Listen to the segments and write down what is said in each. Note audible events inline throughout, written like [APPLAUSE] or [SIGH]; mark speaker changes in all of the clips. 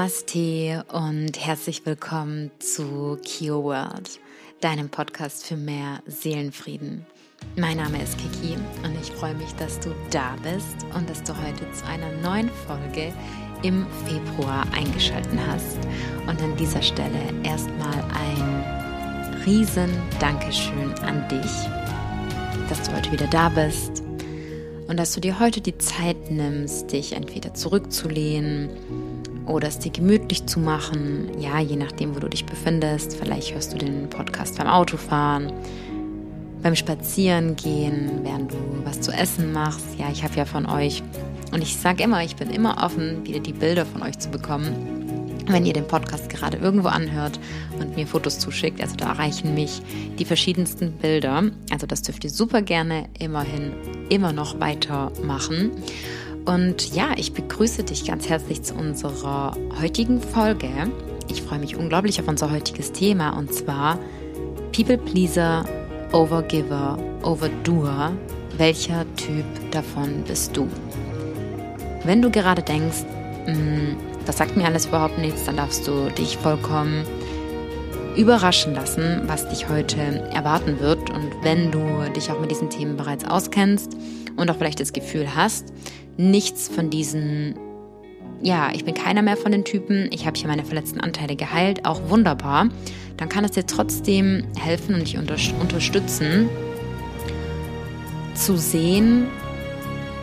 Speaker 1: Namaste und herzlich willkommen zu Kio World, deinem Podcast für mehr Seelenfrieden. Mein Name ist Kiki und ich freue mich, dass du da bist und dass du heute zu einer neuen Folge im Februar eingeschaltet hast. Und an dieser Stelle erstmal ein riesen Dankeschön an dich, dass du heute wieder da bist und dass du dir heute die Zeit nimmst, dich entweder zurückzulehnen oder es dir gemütlich zu machen. Ja, je nachdem, wo du dich befindest. Vielleicht hörst du den Podcast beim Autofahren, beim Spazierengehen, während du was zu essen machst. Ja, ich habe ja von euch und ich sage immer, ich bin immer offen, wieder die Bilder von euch zu bekommen. Wenn ihr den Podcast gerade irgendwo anhört und mir Fotos zuschickt, also da erreichen mich die verschiedensten Bilder. Also das dürft ihr super gerne immerhin immer noch weitermachen. Und ja, ich begrüße dich ganz herzlich zu unserer heutigen Folge. Ich freue mich unglaublich auf unser heutiges Thema und zwar People Pleaser, Overgiver, Overdoer. Welcher Typ davon bist du? Wenn du gerade denkst, hm, das sagt mir alles überhaupt nichts, dann darfst du dich vollkommen überraschen lassen, was dich heute erwarten wird. Und wenn du dich auch mit diesen Themen bereits auskennst und auch vielleicht das Gefühl hast, nichts von diesen, ja, ich bin keiner mehr von den Typen, ich habe hier meine verletzten Anteile geheilt, auch wunderbar, dann kann es dir trotzdem helfen und dich unter unterstützen, zu sehen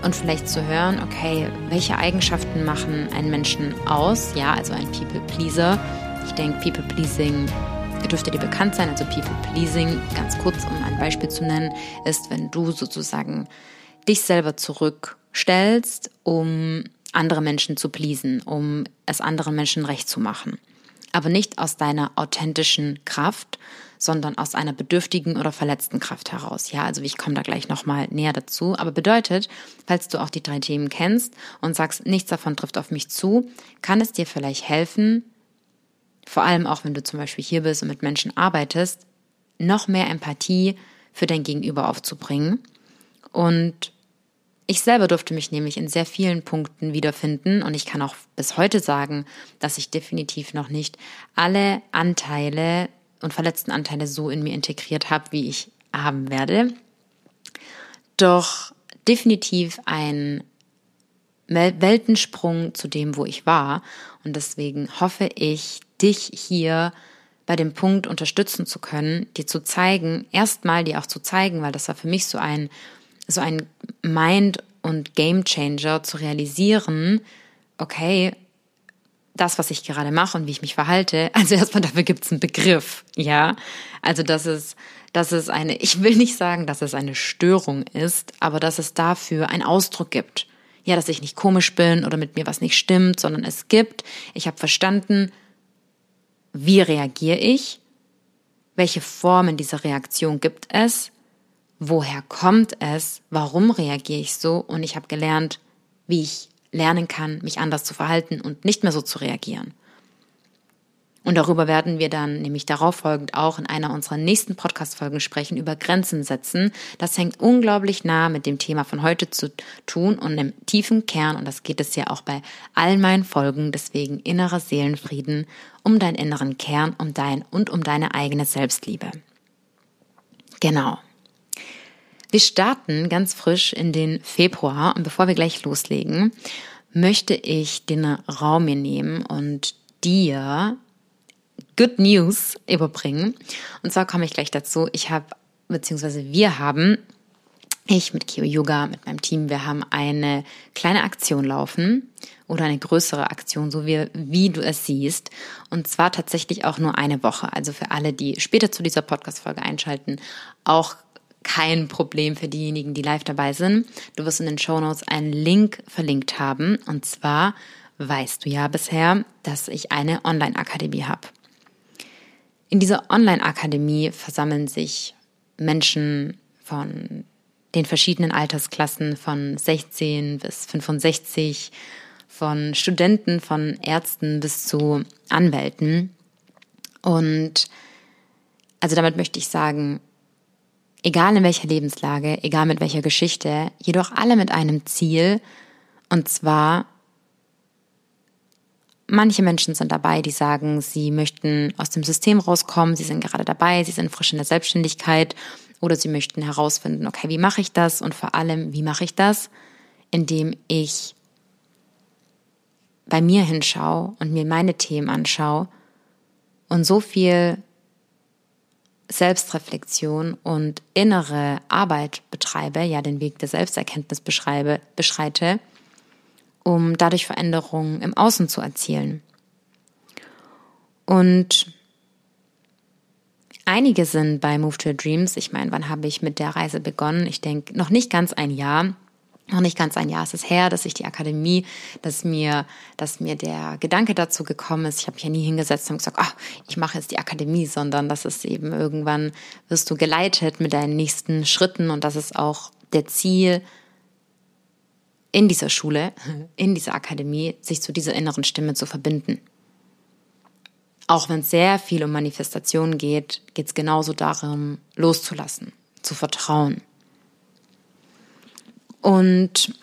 Speaker 1: und vielleicht zu hören, okay, welche Eigenschaften machen einen Menschen aus? Ja, also ein People-Pleaser. Ich denke, People-Pleasing dürfte dir bekannt sein. Also People-Pleasing, ganz kurz, um ein Beispiel zu nennen, ist, wenn du sozusagen dich selber zurückstellst, um andere Menschen zu pleasen, um es anderen Menschen recht zu machen. Aber nicht aus deiner authentischen Kraft, sondern aus einer bedürftigen oder verletzten Kraft heraus. Ja, also ich komme da gleich nochmal näher dazu. Aber bedeutet, falls du auch die drei Themen kennst und sagst, nichts davon trifft auf mich zu, kann es dir vielleicht helfen, vor allem auch wenn du zum Beispiel hier bist und mit Menschen arbeitest, noch mehr Empathie für dein Gegenüber aufzubringen und ich selber durfte mich nämlich in sehr vielen Punkten wiederfinden und ich kann auch bis heute sagen, dass ich definitiv noch nicht alle Anteile und verletzten Anteile so in mir integriert habe, wie ich haben werde. Doch definitiv ein Weltensprung zu dem, wo ich war. Und deswegen hoffe ich, dich hier bei dem Punkt unterstützen zu können, dir zu zeigen, erstmal dir auch zu zeigen, weil das war für mich so ein so ein Mind- und Game Changer zu realisieren, okay, das, was ich gerade mache und wie ich mich verhalte, [LAUGHS] also erstmal dafür gibt es einen Begriff, ja. Also dass es, dass es eine, ich will nicht sagen, dass es eine Störung ist, aber dass es dafür einen Ausdruck gibt. Ja, dass ich nicht komisch bin oder mit mir was nicht stimmt, sondern es gibt, ich habe verstanden, wie reagiere ich, welche Formen dieser Reaktion gibt es woher kommt es, warum reagiere ich so und ich habe gelernt, wie ich lernen kann, mich anders zu verhalten und nicht mehr so zu reagieren. Und darüber werden wir dann nämlich darauf folgend auch in einer unserer nächsten Podcast-Folgen sprechen, über Grenzen setzen. Das hängt unglaublich nah mit dem Thema von heute zu tun und im tiefen Kern, und das geht es ja auch bei all meinen Folgen, deswegen innerer Seelenfrieden, um deinen inneren Kern, um dein und um deine eigene Selbstliebe. Genau. Wir starten ganz frisch in den Februar und bevor wir gleich loslegen, möchte ich den Raum mir nehmen und dir Good News überbringen. Und zwar komme ich gleich dazu. Ich habe, beziehungsweise wir haben, ich mit Kio Yoga, mit meinem Team, wir haben eine kleine Aktion laufen oder eine größere Aktion, so wie, wie du es siehst. Und zwar tatsächlich auch nur eine Woche. Also für alle, die später zu dieser Podcast-Folge einschalten, auch kein Problem für diejenigen, die live dabei sind. Du wirst in den Show Notes einen Link verlinkt haben. Und zwar weißt du ja bisher, dass ich eine Online-Akademie habe. In dieser Online-Akademie versammeln sich Menschen von den verschiedenen Altersklassen von 16 bis 65, von Studenten, von Ärzten bis zu Anwälten. Und also damit möchte ich sagen, egal in welcher Lebenslage, egal mit welcher Geschichte, jedoch alle mit einem Ziel, und zwar manche Menschen sind dabei, die sagen, sie möchten aus dem System rauskommen, sie sind gerade dabei, sie sind frisch in der Selbstständigkeit oder sie möchten herausfinden, okay, wie mache ich das? Und vor allem, wie mache ich das, indem ich bei mir hinschaue und mir meine Themen anschaue und so viel Selbstreflexion und innere Arbeit betreibe, ja den Weg der Selbsterkenntnis beschreibe, beschreite, um dadurch Veränderungen im Außen zu erzielen. Und einige sind bei Move to Your Dreams. Ich meine, wann habe ich mit der Reise begonnen? Ich denke, noch nicht ganz ein Jahr noch nicht ganz ein Jahr ist es her, dass ich die Akademie, dass mir, dass mir der Gedanke dazu gekommen ist. Ich habe mich ja nie hingesetzt und gesagt, ach, ich mache jetzt die Akademie, sondern das ist eben irgendwann wirst du geleitet mit deinen nächsten Schritten und das ist auch der Ziel in dieser Schule, in dieser Akademie, sich zu dieser inneren Stimme zu verbinden. Auch wenn es sehr viel um Manifestation geht, geht es genauso darum, loszulassen, zu vertrauen. Und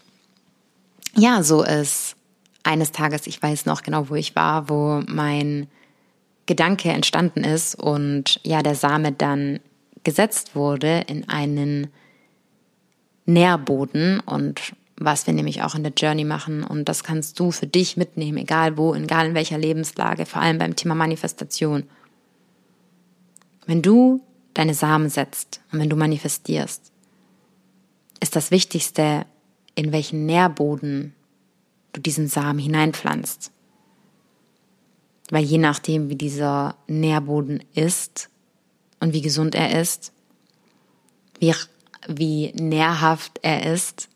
Speaker 1: ja, so ist eines Tages, ich weiß noch genau, wo ich war, wo mein Gedanke entstanden ist und ja, der Same dann gesetzt wurde in einen Nährboden und was wir nämlich auch in der Journey machen und das kannst du für dich mitnehmen, egal wo, egal in welcher Lebenslage, vor allem beim Thema Manifestation. Wenn du deine Samen setzt und wenn du manifestierst, ist das Wichtigste, in welchen Nährboden du diesen Samen hineinpflanzt. Weil je nachdem, wie dieser Nährboden ist und wie gesund er ist, wie, wie nährhaft er ist,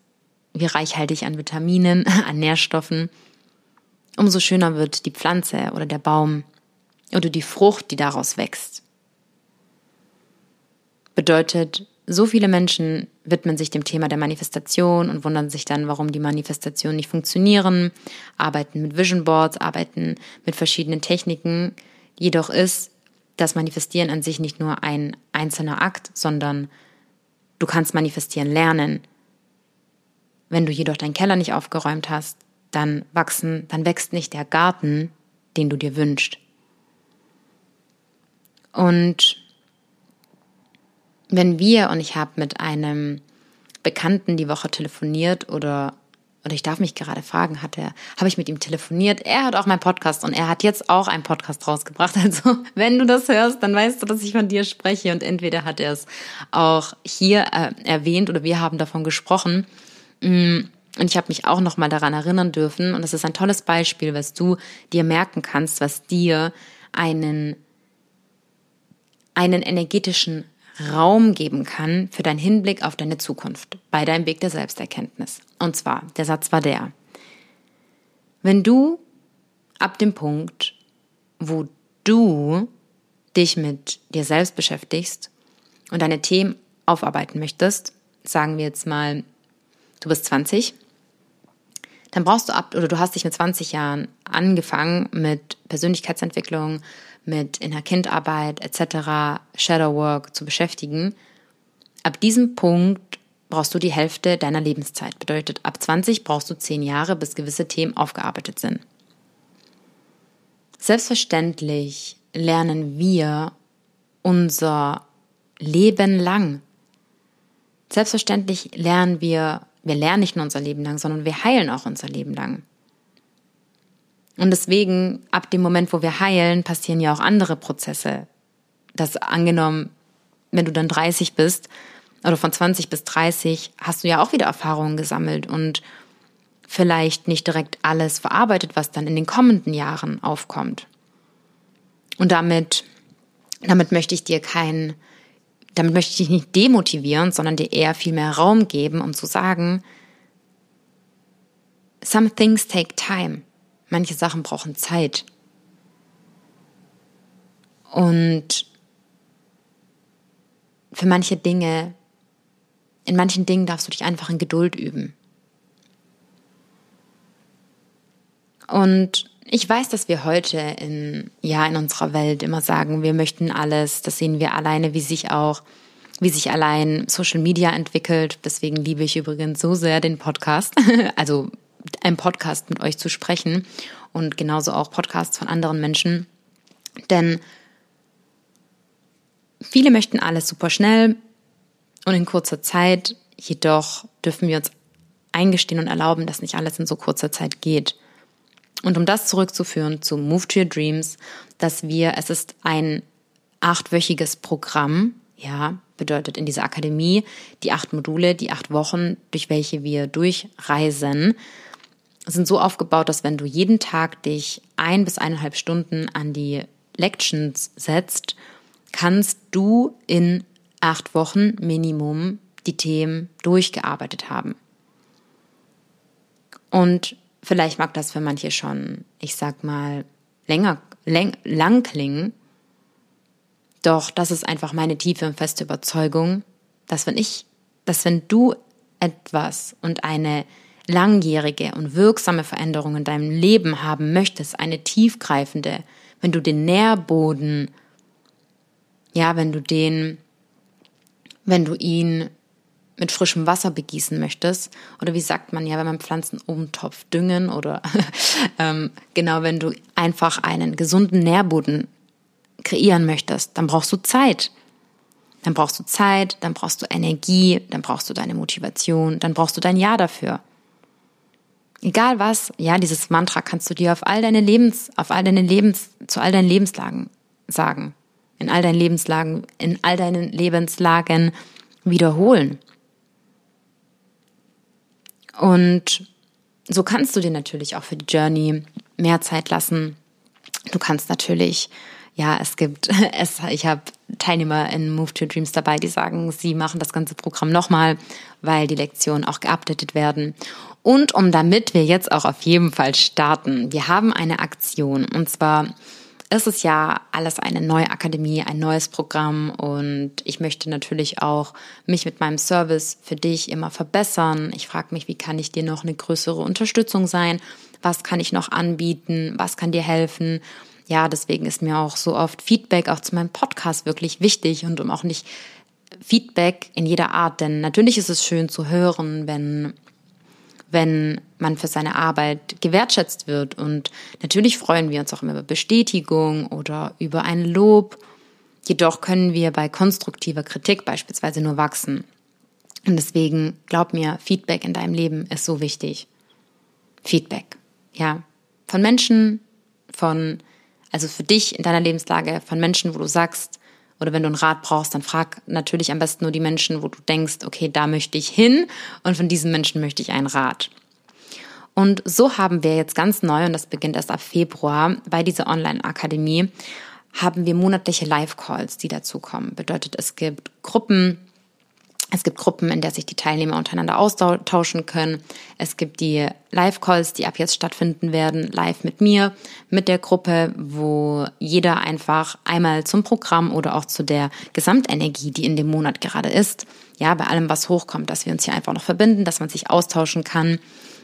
Speaker 1: wie reichhaltig an Vitaminen, [LAUGHS] an Nährstoffen, umso schöner wird die Pflanze oder der Baum oder die Frucht, die daraus wächst. Bedeutet, so viele Menschen widmen sich dem Thema der Manifestation und wundern sich dann, warum die Manifestationen nicht funktionieren, arbeiten mit Vision Boards, arbeiten mit verschiedenen Techniken. Jedoch ist das Manifestieren an sich nicht nur ein einzelner Akt, sondern du kannst manifestieren lernen. Wenn du jedoch deinen Keller nicht aufgeräumt hast, dann wachsen, dann wächst nicht der Garten, den du dir wünschst. Und wenn wir, und ich habe mit einem Bekannten die Woche telefoniert oder oder ich darf mich gerade fragen, hat er, habe ich mit ihm telefoniert? Er hat auch meinen Podcast und er hat jetzt auch einen Podcast rausgebracht. [LAUGHS] Also, wenn du das hörst, dann weißt du, dass ich von dir spreche und entweder hat er es auch hier äh, erwähnt oder wir haben davon gesprochen. Mm, und ich habe mich auch noch mal daran erinnern dürfen und das ist ein tolles Beispiel, was du dir merken kannst, was dir einen einen energetischen Raum geben kann für deinen Hinblick auf deine Zukunft bei deinem Weg der Selbsterkenntnis. Und zwar, der Satz war der, wenn du ab dem Punkt, wo du dich mit dir selbst beschäftigst und deine Themen aufarbeiten möchtest, sagen wir jetzt mal, du bist 20, dann brauchst du ab, oder du hast dich mit 20 Jahren angefangen mit Persönlichkeitsentwicklung, mit Inner-Kind-Arbeit etc., Shadowwork zu beschäftigen, ab diesem Punkt brauchst du die Hälfte deiner Lebenszeit. Bedeutet, ab 20 brauchst du 10 Jahre, bis gewisse Themen aufgearbeitet sind. Selbstverständlich lernen wir unser Leben lang. Selbstverständlich lernen wir, wir lernen nicht nur unser Leben lang, sondern wir heilen auch unser Leben lang. Und deswegen, ab dem Moment, wo wir heilen, passieren ja auch andere Prozesse. Das angenommen, wenn du dann 30 bist oder von 20 bis 30, hast du ja auch wieder Erfahrungen gesammelt und vielleicht nicht direkt alles verarbeitet, was dann in den kommenden Jahren aufkommt. Und damit, damit möchte ich dir keinen, damit möchte ich dich nicht demotivieren, sondern dir eher viel mehr Raum geben, um zu sagen, some things take time. Manche Sachen brauchen Zeit. Und für manche Dinge, in manchen Dingen darfst du dich einfach in Geduld üben. Und ich weiß, dass wir heute in, ja, in unserer Welt immer sagen, wir möchten alles. Das sehen wir alleine, wie sich auch, wie sich allein Social Media entwickelt. Deswegen liebe ich übrigens so sehr den Podcast. [LAUGHS] Also einem Podcast mit euch zu sprechen und genauso auch Podcasts von anderen Menschen. Denn viele möchten alles super schnell und in kurzer Zeit, jedoch dürfen wir uns eingestehen und erlauben, dass nicht alles in so kurzer Zeit geht. Und um das zurückzuführen zu Move to Your Dreams, dass wir, es ist ein achtwöchiges Programm, ja, bedeutet in dieser Akademie die acht Module, die acht Wochen, durch welche wir durchreisen, sind so aufgebaut, dass wenn du jeden Tag dich ein bis eineinhalb Stunden an die Lections setzt, kannst du in acht Wochen Minimum die Themen durchgearbeitet haben. Und vielleicht mag das für manche schon, ich sag mal, länger, läng, lang klingen. Doch das ist einfach meine tiefe und feste Überzeugung, dass wenn ich, dass wenn du etwas und eine langjährige und wirksame Veränderung in deinem Leben haben möchtest, eine tiefgreifende, wenn du den Nährboden, ja, wenn du den, wenn du ihn mit frischem Wasser begießen möchtest, oder wie sagt man ja, wenn man Pflanzen umtopf düngen oder [LAUGHS] ähm, genau, wenn du einfach einen gesunden Nährboden kreieren möchtest, dann brauchst du Zeit. Dann brauchst du Zeit, dann brauchst du Energie, dann brauchst du deine Motivation, dann brauchst du dein Ja dafür. Egal was, ja, dieses Mantra kannst du dir auf all deine Lebens, auf all deine Lebens, zu all deinen Lebenslagen sagen. In all deinen Lebenslagen, in all deinen Lebenslagen wiederholen. Und so kannst du dir natürlich auch für die Journey mehr Zeit lassen. Du kannst natürlich, ja, es gibt, [LAUGHS] es, ich habe Teilnehmer in Move to Dreams dabei, die sagen, sie machen das ganze Programm nochmal, weil die Lektionen auch geupdatet werden. Und um damit wir jetzt auch auf jeden Fall starten, wir haben eine Aktion und zwar ist es ja alles eine neue Akademie, ein neues Programm und ich möchte natürlich auch mich mit meinem Service für dich immer verbessern. Ich frage mich, wie kann ich dir noch eine größere Unterstützung sein? Was kann ich noch anbieten? Was kann dir helfen? Ja, deswegen ist mir auch so oft Feedback auch zu meinem Podcast wirklich wichtig und um auch nicht Feedback in jeder Art, denn natürlich ist es schön zu hören, wenn wenn man für seine Arbeit gewertschätzt wird. Und natürlich freuen wir uns auch immer über Bestätigung oder über ein Lob. Jedoch können wir bei konstruktiver Kritik beispielsweise nur wachsen. Und deswegen, glaub mir, Feedback in deinem Leben ist so wichtig. Feedback, ja. Von Menschen, von, also für dich in deiner Lebenslage, von Menschen, wo du sagst, oder wenn du einen Rat brauchst, dann frag natürlich am besten nur die Menschen, wo du denkst, okay, da möchte ich hin und von diesen Menschen möchte ich einen Rat. Und so haben wir jetzt ganz neu, und das beginnt erst ab Februar, bei dieser Online-Akademie, haben wir monatliche Live-Calls, die dazukommen. Bedeutet, es gibt Gruppen, es gibt Gruppen, in der sich die Teilnehmer untereinander austauschen können. Es gibt die Live-Calls, die ab jetzt stattfinden werden, live mit mir, mit der Gruppe, wo jeder einfach einmal zum Programm oder auch zu der Gesamtenergie, die in dem Monat gerade ist, ja, bei allem, was hochkommt, dass wir uns hier einfach noch verbinden, dass man sich austauschen kann.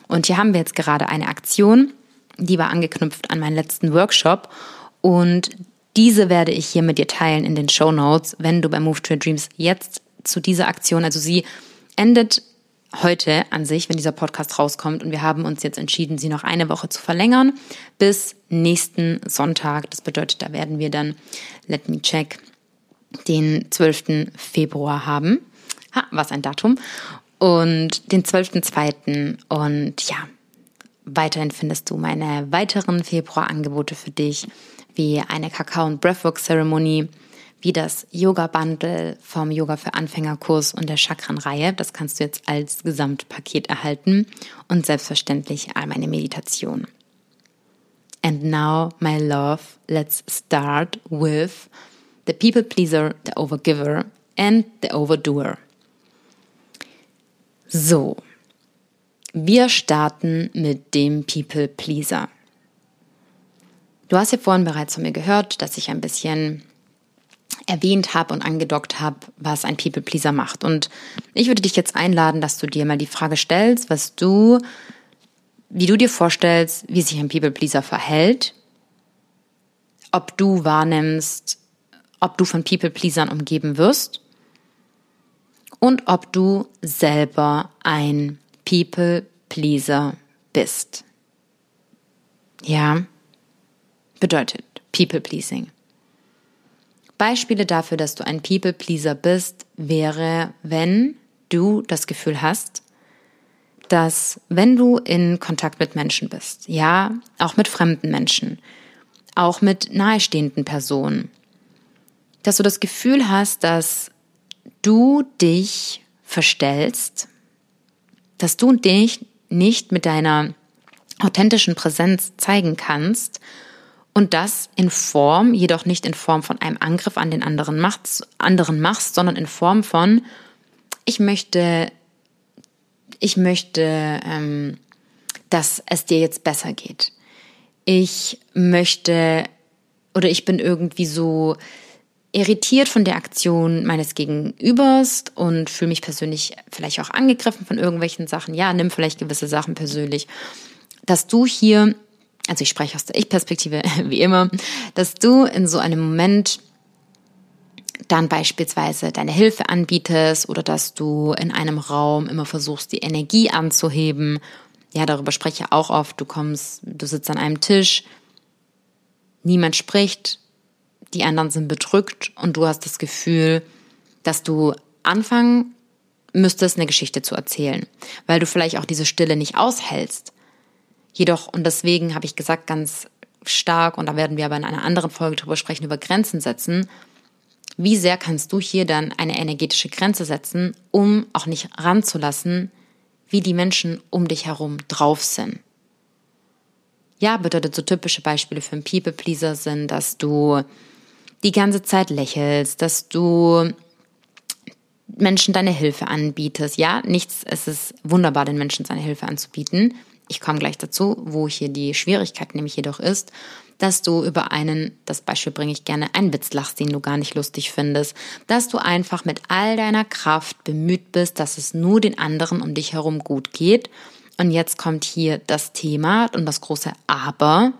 Speaker 1: Und hier haben wir jetzt gerade eine Aktion, die war angeknüpft an meinen letzten Workshop und diese werde ich hier mit dir teilen in den Show Notes, wenn du bei Move to Your Dreams jetzt zu dieser Aktion. Also sie endet heute an sich, wenn dieser Podcast rauskommt. Und wir haben uns jetzt entschieden, sie noch eine Woche zu verlängern bis nächsten Sonntag. Das bedeutet, da werden wir dann, let me check, den 12. Februar haben. Ha, was ein Datum. Und den 12.2. Und ja, weiterhin findest du meine weiteren Februarangebote für dich, wie eine Kakao- und Breathwork-Zeremonie, wie das Yoga-Bundle vom Yoga für Anfängerkurs und der Chakrenreihe. Das kannst du jetzt als Gesamtpaket erhalten und selbstverständlich all meine Meditation. And now, my love, let's start with the people pleaser, the overgiver and the overdoer. So, wir starten mit dem People Pleaser. Du hast ja vorhin bereits von mir gehört, dass ich ein bisschen erwähnt habe und angedockt habe, was ein People Pleaser macht. Und ich würde dich jetzt einladen, dass du dir mal die Frage stellst, was du, wie du dir vorstellst, wie sich ein People Pleaser verhält, ob du wahrnimmst, ob du von People Pleasern umgeben wirst und ob du selber ein People Pleaser bist. Ja, bedeutet People Pleasing. Beispiele dafür, dass du ein People Pleaser bist, wäre, wenn du das Gefühl hast, dass wenn du in Kontakt mit Menschen bist, ja, auch mit fremden Menschen, auch mit nahestehenden Personen, dass du das Gefühl hast, dass du dich verstellst, dass du dich nicht mit deiner authentischen Präsenz zeigen kannst und das in Form, jedoch nicht in Form von einem Angriff an den anderen machst, anderen machst, sondern in Form von ich möchte, ich möchte, ähm, dass es dir jetzt besser geht. Ich möchte oder ich bin irgendwie so irritiert von der Aktion meines Gegenübers und fühle mich persönlich vielleicht auch angegriffen von irgendwelchen Sachen. Ja, nimm vielleicht gewisse Sachen persönlich. Dass du hier, also ich spreche aus der Ich-Perspektive, [LAUGHS] wie immer, dass du in so einem Moment dann beispielsweise deine Hilfe anbietest oder dass du in einem Raum immer versuchst, die Energie anzuheben. Ja, darüber spreche ich auch oft. Du kommst, du sitzt an einem Tisch, niemand spricht, die anderen sind bedrückt und du hast das Gefühl, dass du anfangen müsstest, eine Geschichte zu erzählen, weil du vielleicht auch diese Stille nicht aushältst. Jedoch, und deswegen habe ich gesagt, ganz stark, und da werden wir aber in einer anderen Folge drüber sprechen, über Grenzen setzen, wie sehr kannst du hier dann eine energetische Grenze setzen, um auch nicht ranzulassen, wie die Menschen um dich herum drauf sind? Ja, bedeutet so typische Beispiele für einen People-Pleaser sind, dass du die ganze Zeit lächelst, dass du Menschen deine Hilfe anbietest. Ja, nichts, es ist wunderbar, den Menschen seine Hilfe anzubieten. Ich komme gleich dazu, wo hier die Schwierigkeit nämlich jedoch ist dass du über einen, das Beispiel bringe ich gerne, einen Witz lachst, den du gar nicht lustig findest, dass du einfach mit all deiner Kraft bemüht bist, dass es nur den anderen um dich herum gut geht. Und jetzt kommt hier das Thema und das große Aber.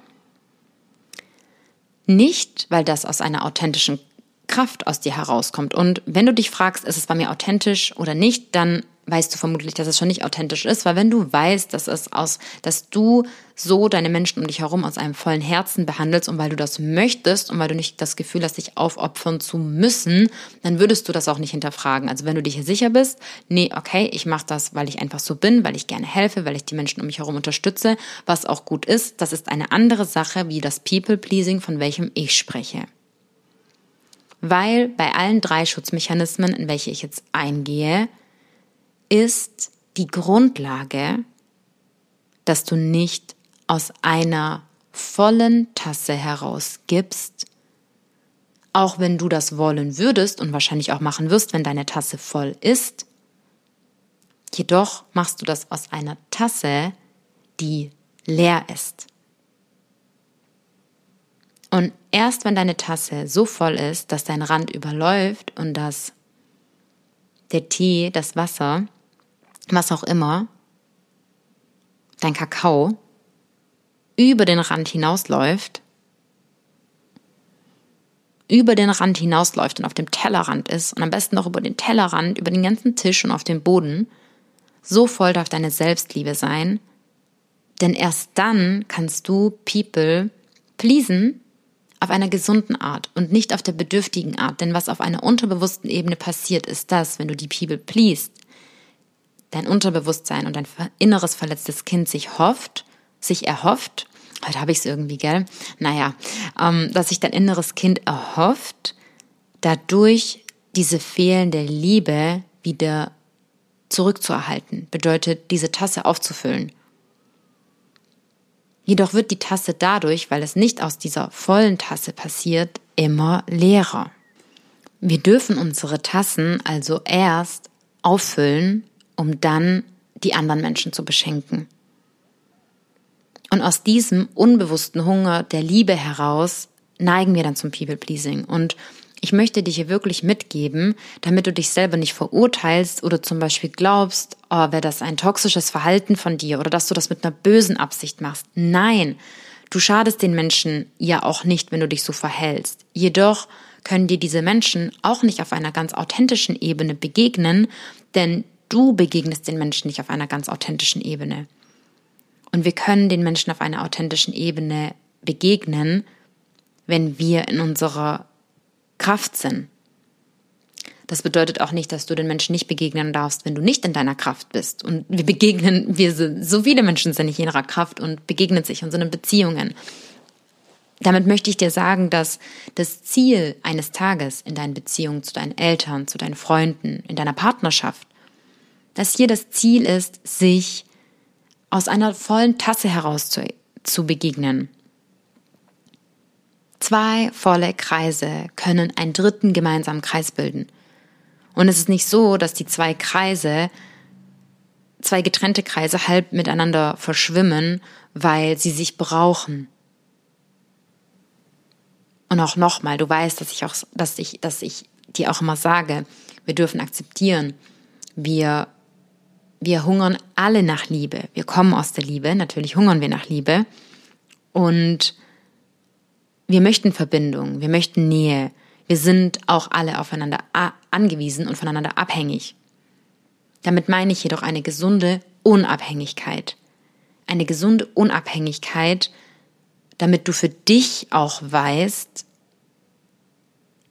Speaker 1: Nicht, weil das aus einer authentischen Kraft aus dir herauskommt. Und wenn du dich fragst, ist es bei mir authentisch oder nicht, dann weißt du vermutlich, dass es schon nicht authentisch ist, weil wenn du weißt, dass es aus, dass du so deine Menschen um dich herum aus einem vollen Herzen behandelst und weil du das möchtest und weil du nicht das Gefühl hast, dich aufopfern zu müssen, dann würdest du das auch nicht hinterfragen. Also wenn du dich hier sicher bist, nee, okay, ich mache das, weil ich einfach so bin, weil ich gerne helfe, weil ich die Menschen um mich herum unterstütze, was auch gut ist, das ist eine andere Sache wie das People-Pleasing, von welchem ich spreche. Weil bei allen drei Schutzmechanismen, in welche ich jetzt eingehe, ist die Grundlage, dass du nicht aus einer vollen Tasse heraus gibst, auch wenn du das wollen würdest und wahrscheinlich auch machen wirst, wenn deine Tasse voll ist. Jedoch machst du das aus einer Tasse, die leer ist. Und erst wenn deine Tasse so voll ist, dass dein Rand überläuft und dass der Tee, das Wasser was auch immer, dein Kakao über den Rand hinausläuft, über den Rand hinausläuft und auf dem Tellerrand ist und am besten auch über den Tellerrand, über den ganzen Tisch und auf dem Boden, so voll darf deine Selbstliebe sein, denn erst dann kannst du People pleasen auf einer gesunden Art und nicht auf der bedürftigen Art. Denn was auf einer unterbewussten Ebene passiert, ist das, wenn du die People pleased, dein Unterbewusstsein und dein inneres verletztes Kind sich hofft, sich erhofft, heute habe ich es irgendwie, gell? Naja, ähm, dass sich dein inneres Kind erhofft, dadurch diese fehlende Liebe wieder zurückzuerhalten, bedeutet, diese Tasse aufzufüllen. Jedoch wird die Tasse dadurch, weil es nicht aus dieser vollen Tasse passiert, immer leerer. Wir dürfen unsere Tassen also erst auffüllen, um dann die anderen Menschen zu beschenken. Und aus diesem unbewussten Hunger der Liebe heraus neigen wir dann zum People-Pleasing. Und ich möchte dir hier wirklich mitgeben, damit du dich selber nicht verurteilst oder zum Beispiel glaubst, oh, wäre das ein toxisches Verhalten von dir oder dass du das mit einer bösen Absicht machst. Nein, du schadest den Menschen ja auch nicht, wenn du dich so verhältst. Jedoch können dir diese Menschen auch nicht auf einer ganz authentischen Ebene begegnen, denn du begegnest den Menschen nicht auf einer ganz authentischen Ebene. Und wir können den Menschen auf einer authentischen Ebene begegnen, wenn wir in unserer Kraft sind. Das bedeutet auch nicht, dass du den Menschen nicht begegnen darfst, wenn du nicht in deiner Kraft bist. Und wir begegnen, wir sind, so viele Menschen sind nicht in ihrer Kraft und begegnen sich in so einen Beziehungen. Damit möchte ich dir sagen, dass das Ziel eines Tages in deinen Beziehungen zu deinen Eltern, zu deinen Freunden, in deiner Partnerschaft, dass hier das Ziel ist, sich aus einer vollen Tasse heraus zu, zu begegnen. Zwei volle Kreise können einen dritten gemeinsamen Kreis bilden. Und es ist nicht so, dass die zwei Kreise, zwei getrennte Kreise halb miteinander verschwimmen, weil sie sich brauchen. Und auch nochmal, du weißt, dass ich auch, dass ich, dass ich dir auch immer sage, wir dürfen akzeptieren, wir, wir hungern alle nach Liebe. Wir kommen aus der Liebe, natürlich hungern wir nach Liebe. Und wir möchten Verbindung, wir möchten Nähe, wir sind auch alle aufeinander angewiesen und voneinander abhängig. Damit meine ich jedoch eine gesunde Unabhängigkeit. Eine gesunde Unabhängigkeit, damit du für dich auch weißt,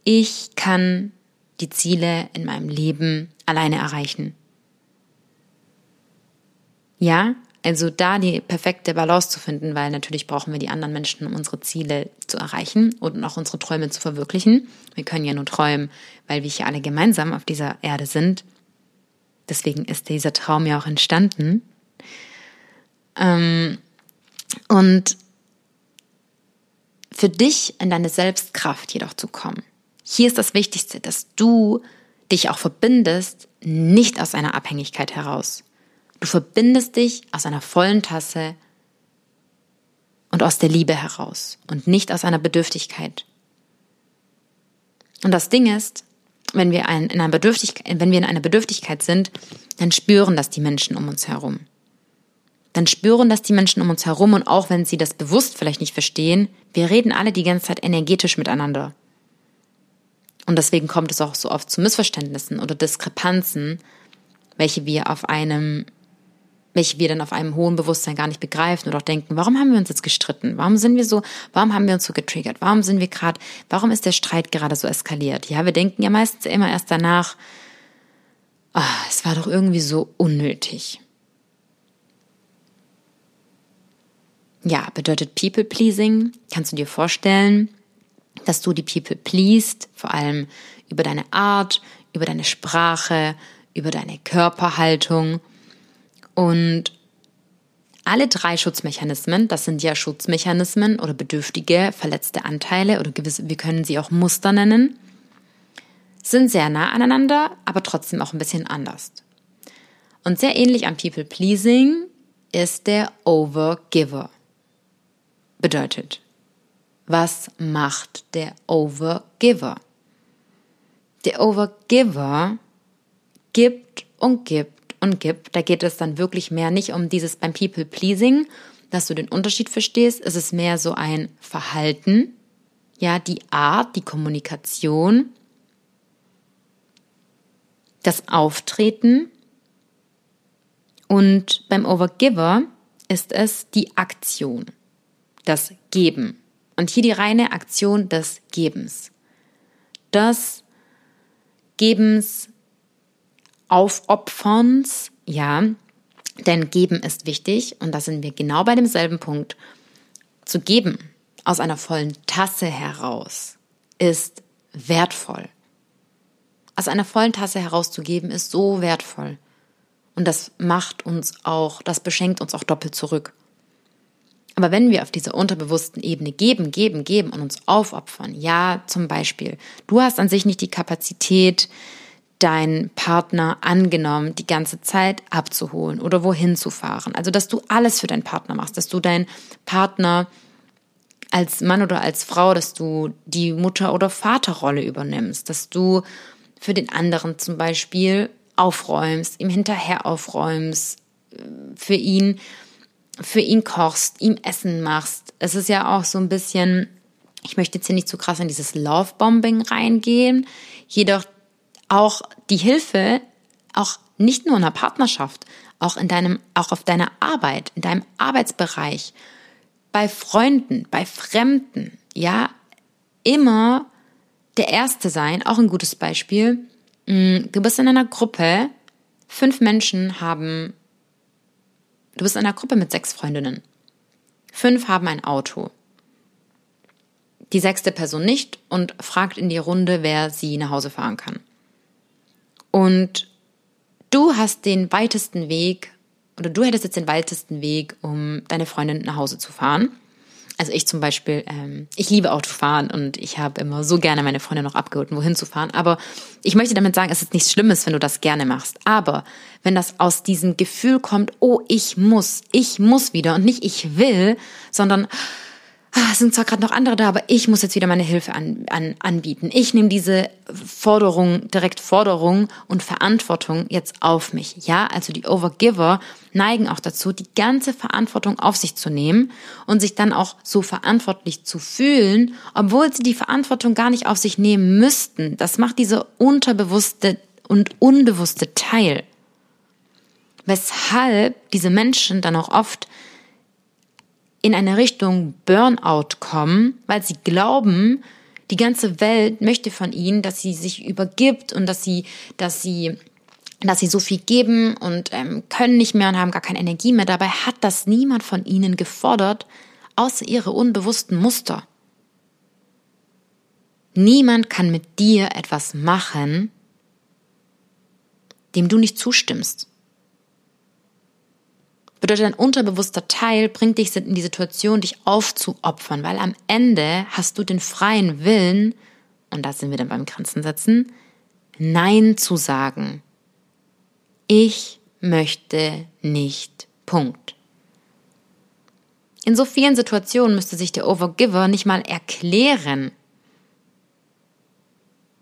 Speaker 1: ich kann die Ziele in meinem Leben alleine erreichen. Ja, also da die perfekte Balance zu finden, weil natürlich brauchen wir die anderen Menschen, um unsere Ziele zu erreichen und auch unsere Träume zu verwirklichen. Wir können ja nur träumen, weil wir hier alle gemeinsam auf dieser Erde sind. Deswegen ist dieser Traum ja auch entstanden. Ähm, und für dich in deine Selbstkraft jedoch zu kommen. Hier ist das Wichtigste, dass du dich auch verbindest, nicht aus einer Abhängigkeit heraus. Du verbindest dich aus einer vollen Tasse und aus der Liebe heraus und nicht aus einer Bedürftigkeit. Und das Ding ist, wenn wir, ein, in einer wenn wir in einer Bedürftigkeit sind, dann spüren das die Menschen um uns herum. Dann spüren das die Menschen um uns herum und auch wenn sie das bewusst vielleicht nicht verstehen, wir reden alle die ganze Zeit energetisch miteinander. Und deswegen kommt es auch so oft zu Missverständnissen oder Diskrepanzen, welche wir auf einem welche wir dann auf einem hohen Bewusstsein gar nicht begreifen oder auch denken, warum haben wir uns jetzt gestritten? Warum sind wir so, warum haben wir uns so getriggert? Warum sind wir gerade, warum ist der Streit gerade so eskaliert? Ja, wir denken ja meistens immer erst danach, oh, es war doch irgendwie so unnötig. Ja, bedeutet People Pleasing. Kannst du dir vorstellen, dass du die People pleased, vor allem über deine Art, über deine Sprache, über deine Körperhaltung und alle drei Schutzmechanismen, das sind ja Schutzmechanismen oder bedürftige, verletzte Anteile oder gewisse, wir können sie auch Muster nennen, sind sehr nah aneinander, aber trotzdem auch ein bisschen anders. Und sehr ähnlich am People Pleasing ist der Overgiver. Bedeutet, was macht der Overgiver? Der Overgiver gibt und gibt und gibt. Da geht es dann wirklich mehr nicht um dieses beim People Pleasing, dass du den Unterschied verstehst. Es ist mehr so ein Verhalten, ja, die Art, die Kommunikation, das Auftreten. Und beim Overgiver ist es die Aktion, das Geben. Und hier die reine Aktion des Gebens. Des Gebens Aufopferns, ja, denn geben ist wichtig und da sind wir genau bei demselben Punkt. Zu geben aus einer vollen Tasse heraus ist wertvoll. Aus einer vollen Tasse herauszugeben ist so wertvoll. Und das macht uns auch, das beschenkt uns auch doppelt zurück. Aber wenn wir auf dieser unterbewussten Ebene geben, geben, geben und uns aufopfern, ja, zum Beispiel, du hast an sich nicht die Kapazität, deinen Partner angenommen, die ganze Zeit abzuholen oder wohin zu fahren. Also, dass du alles für deinen Partner machst, dass du deinen Partner als Mann oder als Frau, dass du die Mutter- oder Vaterrolle übernimmst, dass du für den anderen zum Beispiel aufräumst, ihm hinterher aufräumst, für ihn, für ihn kochst, ihm Essen machst. Es ist ja auch so ein bisschen, ich möchte jetzt hier nicht zu krass in dieses Love-Bombing reingehen, jedoch auch die Hilfe, auch nicht nur in der Partnerschaft, auch in deinem, auch auf deiner Arbeit, in deinem Arbeitsbereich, bei Freunden, bei Fremden, ja, immer der Erste sein, auch ein gutes Beispiel. Mm, du bist in einer Gruppe, fünf Menschen haben, du bist in einer Gruppe mit sechs Freundinnen. Fünf haben ein Auto. Die sechste Person nicht und fragt in die Runde, wer sie nach Hause fahren kann. Und du hast den weitesten Weg oder du hättest jetzt den weitesten Weg, um deine Freundin nach Hause zu fahren. Also ich zum Beispiel, ähm, ich liebe Autofahren und ich habe immer so gerne meine Freundin noch abgeholt, wohin zu fahren. Aber ich möchte damit sagen, es ist nichts Schlimmes, wenn du das gerne machst. Aber wenn das aus diesem Gefühl kommt, oh, ich muss, ich muss wieder und nicht ich will, sondern es sind zwar gerade noch andere da, aber ich muss jetzt wieder meine Hilfe an, an, anbieten. Ich nehme diese Forderung, direkt Forderung und Verantwortung jetzt auf mich. Ja, also die Overgiver neigen auch dazu, die ganze Verantwortung auf sich zu nehmen und sich dann auch so verantwortlich zu fühlen, obwohl sie die Verantwortung gar nicht auf sich nehmen müssten. Das macht diese unterbewusste und unbewusste Teil. Weshalb diese Menschen dann auch oft in eine Richtung Burnout kommen, weil sie glauben, die ganze Welt möchte von ihnen, dass sie sich übergibt und dass sie, dass sie, dass sie so viel geben und ähm, können nicht mehr und haben gar keine Energie mehr. Dabei hat das niemand von ihnen gefordert, außer ihre unbewussten Muster. Niemand kann mit dir etwas machen, dem du nicht zustimmst. Bedeutet, ein unterbewusster Teil bringt dich in die Situation, dich aufzuopfern, weil am Ende hast du den freien Willen, und da sind wir dann beim Grenzen setzen, Nein zu sagen. Ich möchte nicht. Punkt. In so vielen Situationen müsste sich der Overgiver nicht mal erklären.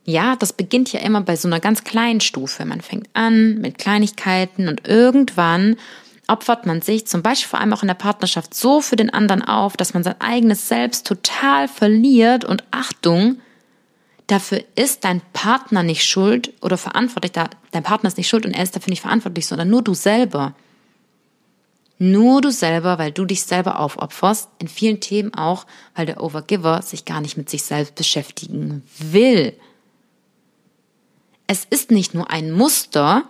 Speaker 1: Ja, das beginnt ja immer bei so einer ganz kleinen Stufe. Man fängt an mit Kleinigkeiten und irgendwann opfert man sich zum Beispiel vor allem auch in der Partnerschaft so für den anderen auf, dass man sein eigenes Selbst total verliert und Achtung, dafür ist dein Partner nicht schuld oder verantwortlich, dein Partner ist nicht schuld und er ist dafür nicht verantwortlich, sondern nur du selber. Nur du selber, weil du dich selber aufopferst, in vielen Themen auch, weil der Overgiver sich gar nicht mit sich selbst beschäftigen will. Es ist nicht nur ein Muster,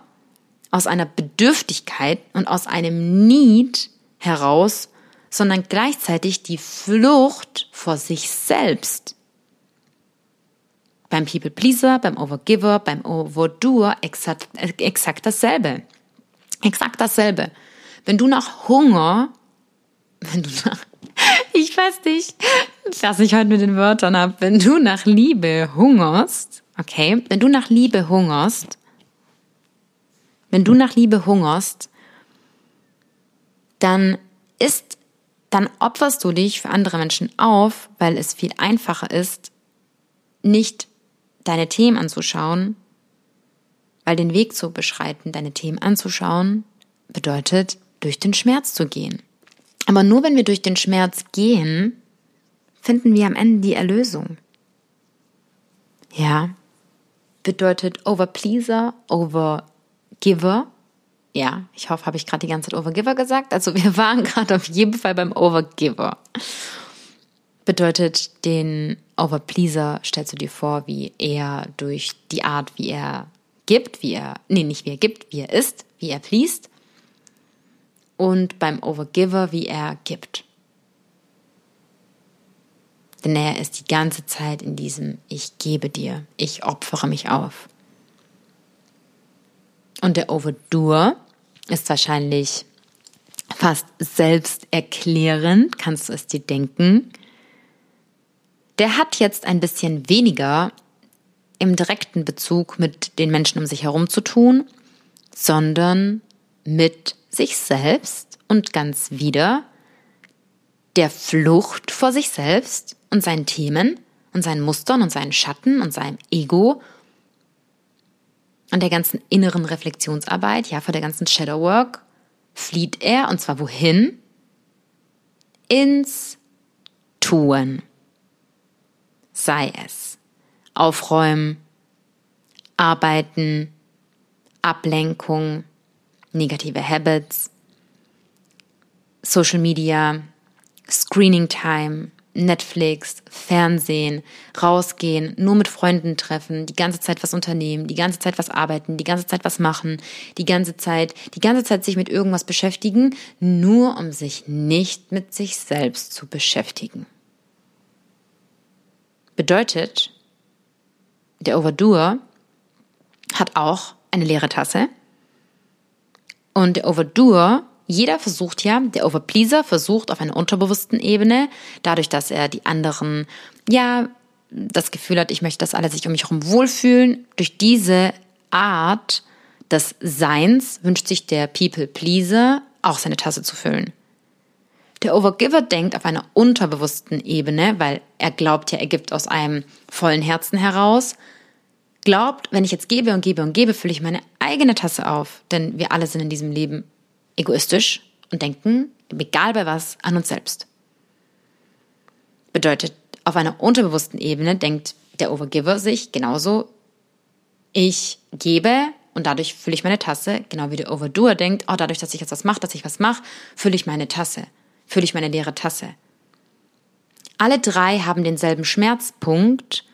Speaker 1: aus einer Bedürftigkeit und aus einem Need heraus, sondern gleichzeitig die Flucht vor sich selbst. Beim People Pleaser, beim Overgiver, beim Overdoer exakt, exakt dasselbe. Exakt dasselbe. Wenn du nach Hunger, wenn du nach, [LAUGHS] ich weiß nicht, was ich heute mit den Wörtern habe, wenn du nach Liebe hungerst, okay, wenn du nach Liebe hungerst, wenn du nach Liebe hungerst, dann ist, dann opferst du dich für andere Menschen auf, weil es viel einfacher ist, nicht deine Themen anzuschauen, weil den Weg zu beschreiten, deine Themen anzuschauen, bedeutet, durch den Schmerz zu gehen. Aber nur wenn wir durch den Schmerz gehen, finden wir am Ende die Erlösung. Ja, bedeutet Overpleaser, over Overgiver. Ja, ich hoffe, habe ich gerade die ganze Zeit Overgiver gesagt. Also wir [LAUGHS] waren gerade auf jeden Fall beim Overgiver. Bedeutet, den Overpleaser stellst du dir vor, wie er durch die Art, wie er gibt, wie er, nee, nicht wie er gibt, wie er ist, wie er pleased. Und beim Overgiver, wie er gibt. Denn er ist die ganze Zeit in diesem Ich gebe dir, ich opfere mich auf. Und der Overdoer ist wahrscheinlich fast selbsterklärend, kannst du es dir denken. Der hat jetzt ein bisschen weniger im direkten Bezug mit den Menschen um sich herum zu tun, sondern mit sich selbst und ganz wieder der Flucht vor sich selbst und seinen Themen und seinen Mustern und seinen Schatten und seinem Ego und der ganzen inneren Reflexionsarbeit, ja, vor der ganzen Shadowwork, flieht er, und zwar wohin? Ins Tun. Sei es aufräumen, arbeiten, Ablenkung, negative Habits, Social Media, Screening Time, Netflix, Fernsehen, rausgehen, nur mit Freunden treffen, die ganze Zeit was unternehmen, die ganze Zeit was arbeiten, die ganze Zeit was machen, die ganze Zeit, die ganze Zeit sich mit irgendwas beschäftigen, nur um sich nicht mit sich selbst zu beschäftigen. Bedeutet, der Overdoer hat auch eine leere Tasse und der Overdoer jeder versucht ja, der Overpleaser versucht auf einer unterbewussten Ebene, dadurch, dass er die anderen, ja, das Gefühl hat, ich möchte, dass alle sich um mich herum wohlfühlen, durch diese Art des Seins wünscht sich der People Pleaser auch seine Tasse zu füllen. Der Overgiver denkt auf einer unterbewussten Ebene, weil er glaubt ja, er gibt aus einem vollen Herzen heraus, glaubt, wenn ich jetzt gebe und gebe und gebe, fülle ich meine eigene Tasse auf, denn wir alle sind in diesem Leben egoistisch und denken, egal bei was, an uns selbst. Bedeutet, auf einer unterbewussten Ebene denkt der Overgiver sich genauso, ich gebe und dadurch fülle ich meine Tasse, genau wie der Overdoer denkt, oh, dadurch, dass ich jetzt was mache, dass ich was mache, fülle ich meine Tasse, fülle ich meine leere Tasse. Alle drei haben denselben Schmerzpunkt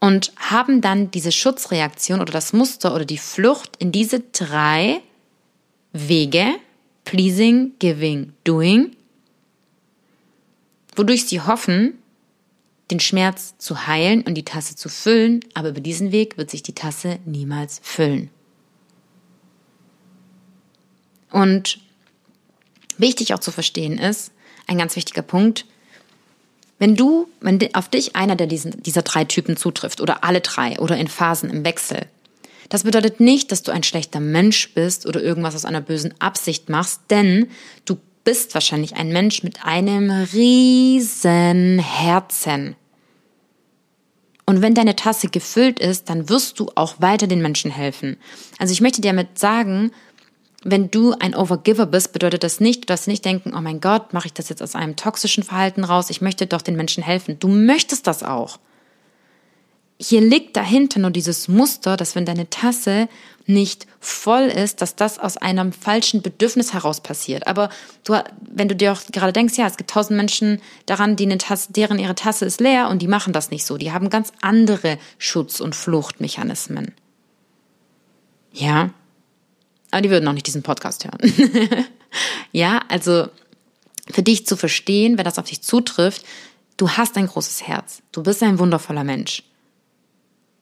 Speaker 1: und haben dann diese Schutzreaktion oder das Muster oder die Flucht in diese drei Wege, pleasing, giving, doing, wodurch sie hoffen, den Schmerz zu heilen und die Tasse zu füllen, aber über diesen Weg wird sich die Tasse niemals füllen. Und wichtig auch zu verstehen ist, ein ganz wichtiger Punkt, wenn du, wenn auf dich einer der diesen, dieser drei Typen zutrifft oder alle drei oder in Phasen im Wechsel, das bedeutet nicht, dass du ein schlechter Mensch bist oder irgendwas aus einer bösen Absicht machst, denn du bist wahrscheinlich ein Mensch mit einem riesen Herzen. Und wenn deine Tasse gefüllt ist, dann wirst du auch weiter den Menschen helfen. Also ich möchte dir damit sagen, wenn du ein Overgiver bist, bedeutet das nicht, du nicht denken, oh mein Gott, mache ich das jetzt aus einem toxischen Verhalten raus, ich möchte doch den Menschen helfen. Du möchtest das auch hier liegt dahinter nur dieses Muster, dass wenn deine Tasse nicht voll ist, dass das aus einem falschen Bedürfnis heraus passiert. Aber du, wenn du dir auch gerade denkst, ja, es gibt tausend Menschen daran, die eine Tasse, deren ihre Tasse ist leer und die machen das nicht so. Die haben ganz andere Schutz- und Fluchtmechanismen. Ja. Aber die würden noch nicht diesen Podcast hören. [LAUGHS] ja, also für dich zu verstehen, wenn das auf dich zutrifft, du hast ein großes Herz. Du bist ein wundervoller Mensch.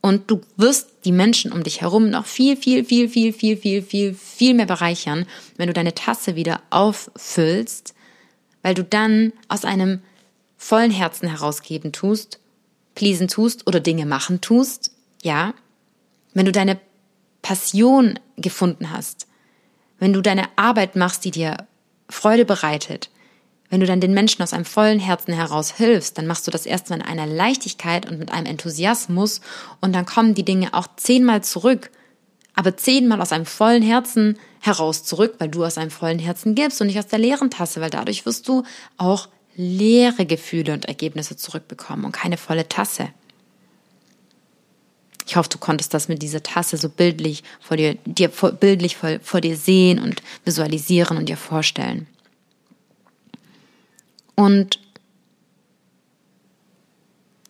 Speaker 1: Und du wirst die Menschen um dich herum noch viel, viel, viel, viel, viel, viel, viel, viel mehr bereichern, wenn du deine Tasse wieder auffüllst, weil du dann aus einem vollen Herzen herausgeben tust, pleasen tust oder Dinge machen tust, ja. Wenn du deine Passion gefunden hast, wenn du deine Arbeit machst, die dir Freude bereitet, wenn du dann den Menschen aus einem vollen Herzen heraus hilfst, dann machst du das erstmal in einer Leichtigkeit und mit einem Enthusiasmus und dann kommen die Dinge auch zehnmal zurück, aber zehnmal aus einem vollen Herzen heraus zurück, weil du aus einem vollen Herzen gibst und nicht aus der leeren Tasse, weil dadurch wirst du auch leere Gefühle und Ergebnisse zurückbekommen und keine volle Tasse. Ich hoffe, du konntest das mit dieser Tasse so bildlich vor dir, dir bildlich vor, vor dir sehen und visualisieren und dir vorstellen. Und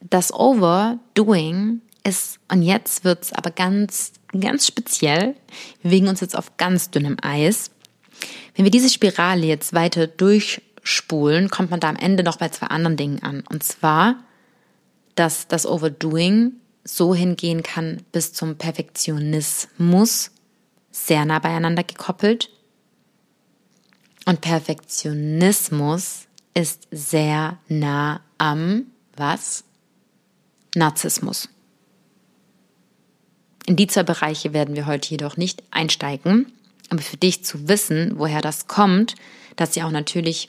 Speaker 1: das Overdoing ist, und jetzt wird es aber ganz, ganz speziell, wir bewegen uns jetzt auf ganz dünnem Eis. Wenn wir diese Spirale jetzt weiter durchspulen, kommt man da am Ende noch bei zwei anderen Dingen an. Und zwar, dass das Overdoing so hingehen kann bis zum Perfektionismus, sehr nah beieinander gekoppelt. Und Perfektionismus ist sehr nah am was? Narzissmus. In die zwei Bereiche werden wir heute jedoch nicht einsteigen. Aber für dich zu wissen, woher das kommt, dass ja auch natürlich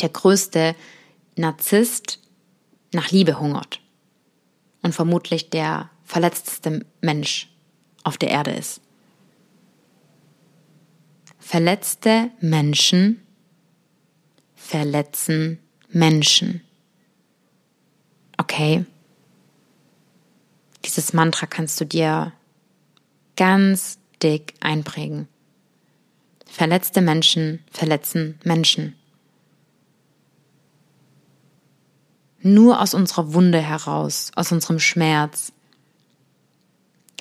Speaker 1: der größte Narzisst nach Liebe hungert und vermutlich der verletzteste Mensch auf der Erde ist. Verletzte Menschen verletzen Menschen. Okay? Dieses Mantra kannst du dir ganz dick einprägen. Verletzte Menschen verletzen Menschen. Nur aus unserer Wunde heraus, aus unserem Schmerz,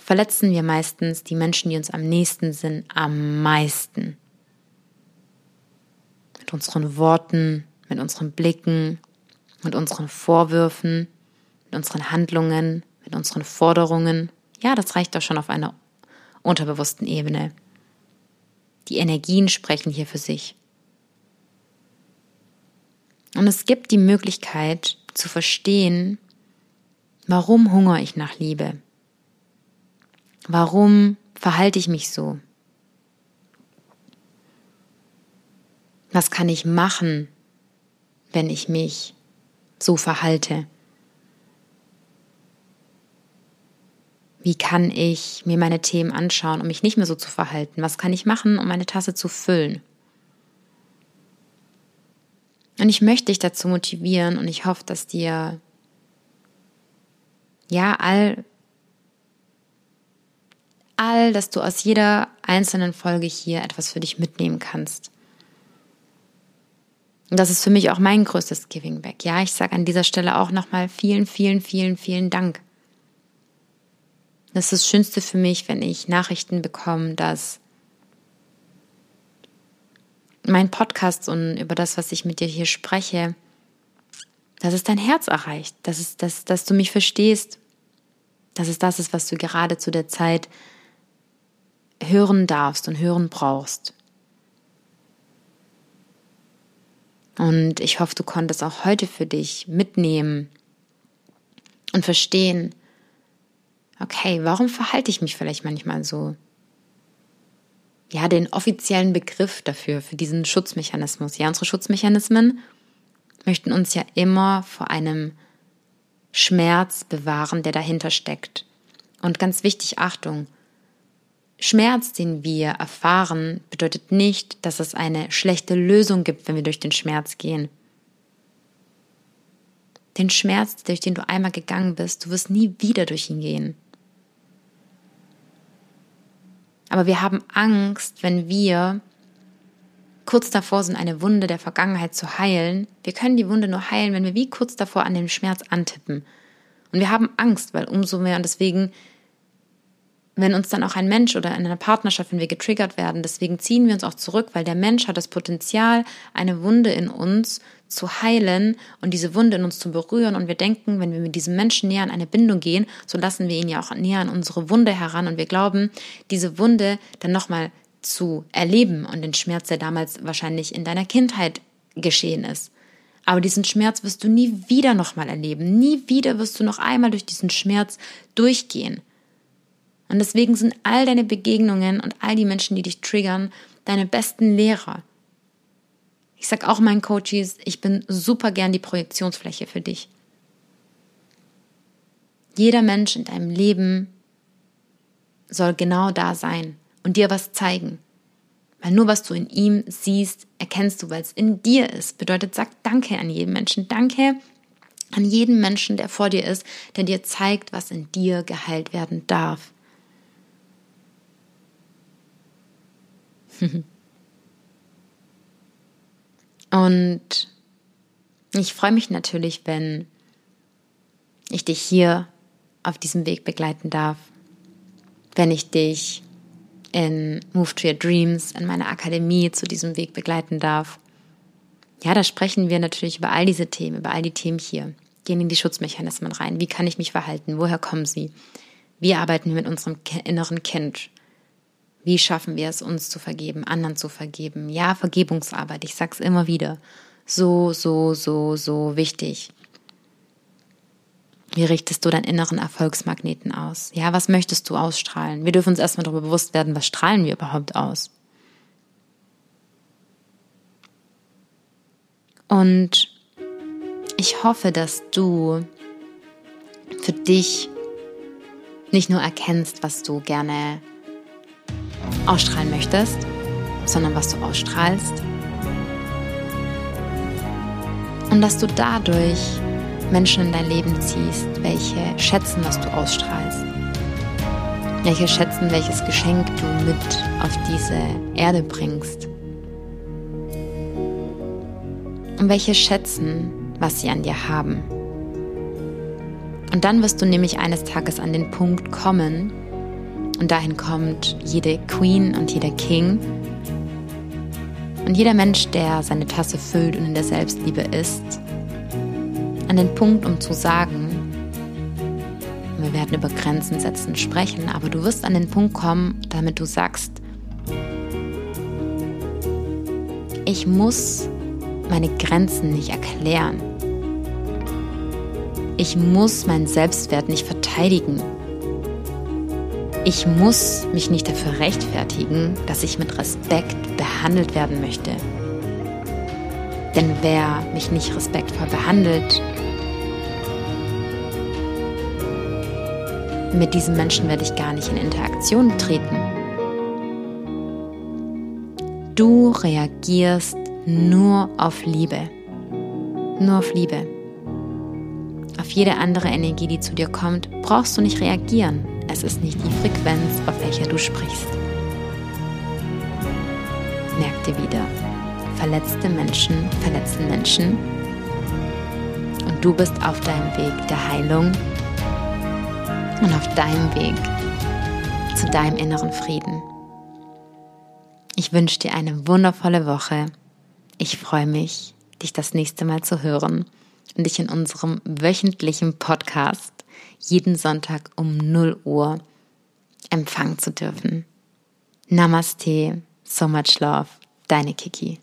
Speaker 1: verletzen wir meistens die Menschen, die uns am nächsten sind, am meisten. Mit unseren Worten, mit unseren Blicken, mit unseren Vorwürfen, mit unseren Handlungen, mit unseren Forderungen. Ja, das reicht doch schon auf einer unterbewussten Ebene. Die Energien sprechen hier für sich. Und es gibt die Möglichkeit zu verstehen, warum hungere ich nach Liebe? Warum verhalte ich mich so? Was kann ich machen, wenn ich mich so verhalte? Wie kann ich mir meine Themen anschauen, um mich nicht mehr so zu verhalten? Was kann ich machen, um meine Tasse zu füllen? Und ich möchte dich dazu motivieren und ich hoffe, dass dir ja all all, dass du aus jeder einzelnen Folge hier etwas für dich mitnehmen kannst. Und das ist für mich auch mein größtes Giving Back. Ja, ich sage an dieser Stelle auch nochmal vielen, vielen, vielen, vielen Dank. Das ist das Schönste für mich, wenn ich Nachrichten bekomme, dass mein Podcast und über das, was ich mit dir hier spreche, dass es dein Herz erreicht, dass, es, dass, dass du mich verstehst, dass es das ist, was du gerade zu der Zeit hören darfst und hören brauchst. Und ich hoffe, du konntest auch heute für dich mitnehmen und verstehen, okay, warum verhalte ich mich vielleicht manchmal so? Ja, den offiziellen Begriff dafür, für diesen Schutzmechanismus. Ja, unsere Schutzmechanismen möchten uns ja immer vor einem Schmerz bewahren, der dahinter steckt. Und ganz wichtig, Achtung, Schmerz, den wir erfahren, bedeutet nicht, dass es eine schlechte Lösung gibt, wenn wir durch den Schmerz gehen. Den Schmerz, durch den du einmal gegangen bist, du wirst nie wieder durch ihn gehen. Aber wir haben Angst, wenn wir kurz davor sind, eine Wunde der Vergangenheit zu heilen. Wir können die Wunde nur heilen, wenn wir wie kurz davor an den Schmerz antippen. Und wir haben Angst, weil umso mehr und deswegen wenn uns dann auch ein Mensch oder in einer Partnerschaft, wenn wir getriggert werden, deswegen ziehen wir uns auch zurück, weil der Mensch hat das Potenzial, eine Wunde in uns zu heilen und diese Wunde in uns zu berühren. Und wir denken, wenn wir mit diesem Menschen näher an eine Bindung gehen, so lassen wir ihn ja auch näher an unsere Wunde heran und wir glauben, diese Wunde dann nochmal zu erleben und den Schmerz, der damals wahrscheinlich in deiner Kindheit geschehen ist. Aber diesen Schmerz wirst du nie wieder nochmal erleben. Nie wieder wirst du noch einmal durch diesen Schmerz durchgehen. Und deswegen sind all deine Begegnungen und all die Menschen, die dich triggern, deine besten Lehrer. Ich sag auch meinen Coaches, ich bin super gern die Projektionsfläche für dich. Jeder Mensch in deinem Leben soll genau da sein und dir was zeigen. Weil nur was du in ihm siehst, erkennst du, weil es in dir ist. Bedeutet, sag Danke an jeden Menschen. Danke an jeden Menschen, der vor dir ist, der dir zeigt, was in dir geheilt werden darf. [LAUGHS] Und ich freue mich natürlich, wenn ich dich hier auf diesem Weg begleiten darf, wenn ich dich in Move to Your Dreams, in meiner Akademie zu diesem Weg begleiten darf. Ja, da sprechen wir natürlich über all diese Themen, über all die Themen hier. Gehen in die Schutzmechanismen rein. Wie kann ich mich verhalten? Woher kommen sie? Wie arbeiten wir mit unserem inneren Kind? Wie schaffen wir es, uns zu vergeben, anderen zu vergeben? Ja, Vergebungsarbeit, ich sag's immer wieder. So, so, so, so wichtig. Wie richtest du deinen inneren Erfolgsmagneten aus? Ja, was möchtest du ausstrahlen? Wir dürfen uns erstmal darüber bewusst werden, was strahlen wir überhaupt aus? Und ich hoffe, dass du für dich nicht nur erkennst, was du gerne ausstrahlen möchtest, sondern was du ausstrahlst. Und dass du dadurch Menschen in dein Leben ziehst, welche schätzen, was du ausstrahlst. Welche schätzen, welches Geschenk du mit auf diese Erde bringst. Und welche schätzen, was sie an dir haben. Und dann wirst du nämlich eines Tages an den Punkt kommen, und dahin kommt jede Queen und jeder King und jeder Mensch, der seine Tasse füllt und in der Selbstliebe ist, an den Punkt, um zu sagen, wir werden über Grenzen setzen sprechen, aber du wirst an den Punkt kommen, damit du sagst, ich muss meine Grenzen nicht erklären. Ich muss meinen Selbstwert nicht verteidigen. Ich muss mich nicht dafür rechtfertigen, dass ich mit Respekt behandelt werden möchte. Denn wer mich nicht respektvoll behandelt, mit diesem Menschen werde ich gar nicht in Interaktion treten. Du reagierst nur auf Liebe. Nur auf Liebe. Auf jede andere Energie, die zu dir kommt, brauchst du nicht reagieren. Es ist nicht die Frequenz, auf welcher du sprichst. Merk dir wieder, verletzte Menschen verletzen Menschen und du bist auf deinem Weg der Heilung und auf deinem Weg zu deinem inneren Frieden. Ich wünsche dir eine wundervolle Woche. Ich freue mich, dich das nächste Mal zu hören und dich in unserem wöchentlichen Podcast jeden Sonntag um 0 Uhr empfangen zu dürfen. Namaste, so much love, deine Kiki.